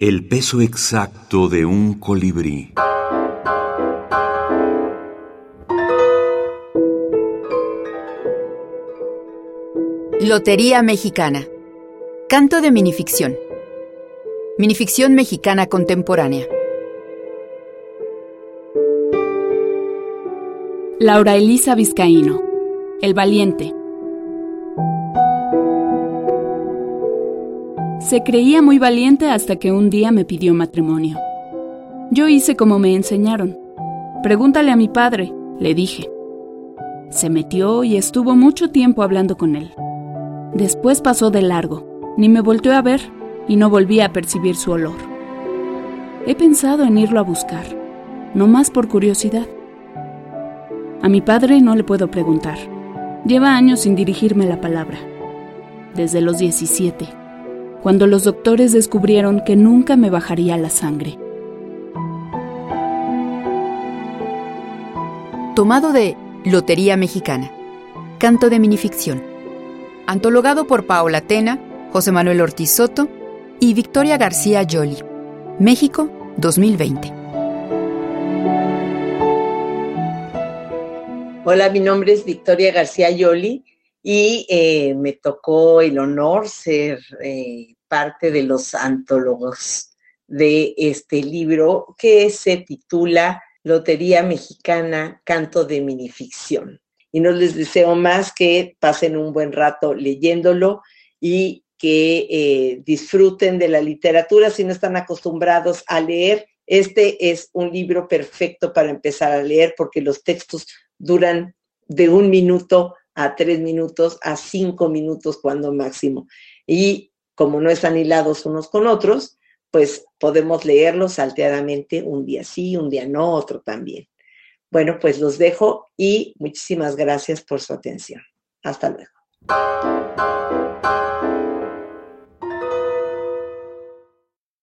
El peso exacto de un colibrí. Lotería Mexicana. Canto de minificción. Minificción mexicana contemporánea. Laura Elisa Vizcaíno. El valiente. Se creía muy valiente hasta que un día me pidió matrimonio. Yo hice como me enseñaron. Pregúntale a mi padre, le dije. Se metió y estuvo mucho tiempo hablando con él. Después pasó de largo, ni me volteó a ver y no volví a percibir su olor. He pensado en irlo a buscar, no más por curiosidad. A mi padre no le puedo preguntar. Lleva años sin dirigirme la palabra. Desde los 17, cuando los doctores descubrieron que nunca me bajaría la sangre. Tomado de Lotería Mexicana. Canto de minificción. Antologado por Paola Tena, José Manuel Ortiz Soto y Victoria García Yoli. México, 2020. Hola, mi nombre es Victoria García Yoli y eh, me tocó el honor ser eh, parte de los antólogos de este libro que se titula Lotería Mexicana, Canto de Minificción. Y no les deseo más que pasen un buen rato leyéndolo y que eh, disfruten de la literatura si no están acostumbrados a leer. Este es un libro perfecto para empezar a leer porque los textos duran de un minuto a tres minutos a cinco minutos cuando máximo. Y como no están hilados unos con otros, pues podemos leerlos salteadamente un día sí, un día no, otro también. Bueno, pues los dejo y muchísimas gracias por su atención. Hasta luego.